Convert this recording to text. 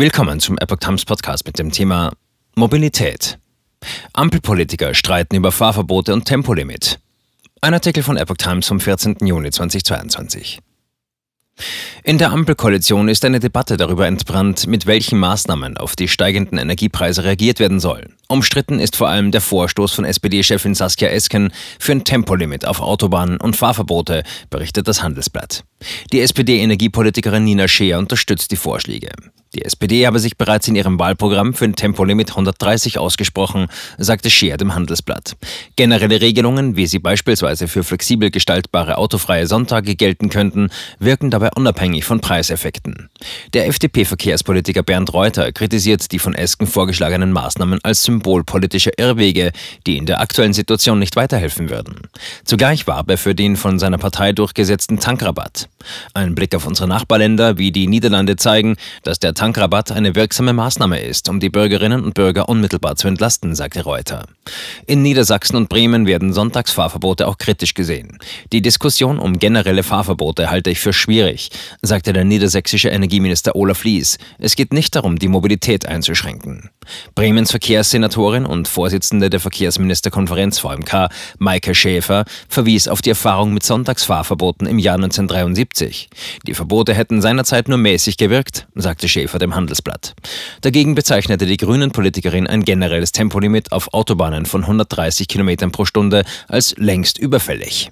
Willkommen zum Epoch Times Podcast mit dem Thema Mobilität. Ampelpolitiker streiten über Fahrverbote und Tempolimit. Ein Artikel von Epoch Times vom 14. Juni 2022. In der Ampelkoalition ist eine Debatte darüber entbrannt, mit welchen Maßnahmen auf die steigenden Energiepreise reagiert werden soll. Umstritten ist vor allem der Vorstoß von SPD-Chefin Saskia Esken für ein Tempolimit auf Autobahnen und Fahrverbote, berichtet das Handelsblatt. Die SPD-Energiepolitikerin Nina Scheer unterstützt die Vorschläge. Die SPD habe sich bereits in ihrem Wahlprogramm für ein Tempolimit 130 ausgesprochen, sagte Scheer dem Handelsblatt. Generelle Regelungen, wie sie beispielsweise für flexibel gestaltbare autofreie Sonntage gelten könnten, wirken dabei unabhängig von Preiseffekten. Der FDP-Verkehrspolitiker Bernd Reuter kritisiert die von Esken vorgeschlagenen Maßnahmen als symbolpolitische Irrwege, die in der aktuellen Situation nicht weiterhelfen würden. Zugleich warb er für den von seiner Partei durchgesetzten Tankrabatt. Ein Blick auf unsere Nachbarländer wie die Niederlande zeigen, dass der Tankrabatt eine wirksame Maßnahme ist, um die Bürgerinnen und Bürger unmittelbar zu entlasten, sagte Reuter. In Niedersachsen und Bremen werden Sonntagsfahrverbote auch kritisch gesehen. Die Diskussion um generelle Fahrverbote halte ich für schwierig, sagte der niedersächsische Energieminister Olaf Lies. Es geht nicht darum, die Mobilität einzuschränken. Bremens Verkehrssenatorin und Vorsitzende der Verkehrsministerkonferenz VMK, Maike Schäfer, verwies auf die Erfahrung mit Sonntagsfahrverboten im Jahr 1973. Die Verbote hätten seinerzeit nur mäßig gewirkt, sagte Schäfer dem Handelsblatt. Dagegen bezeichnete die Grünen-Politikerin ein generelles Tempolimit auf Autobahnen von 130 km pro Stunde als längst überfällig.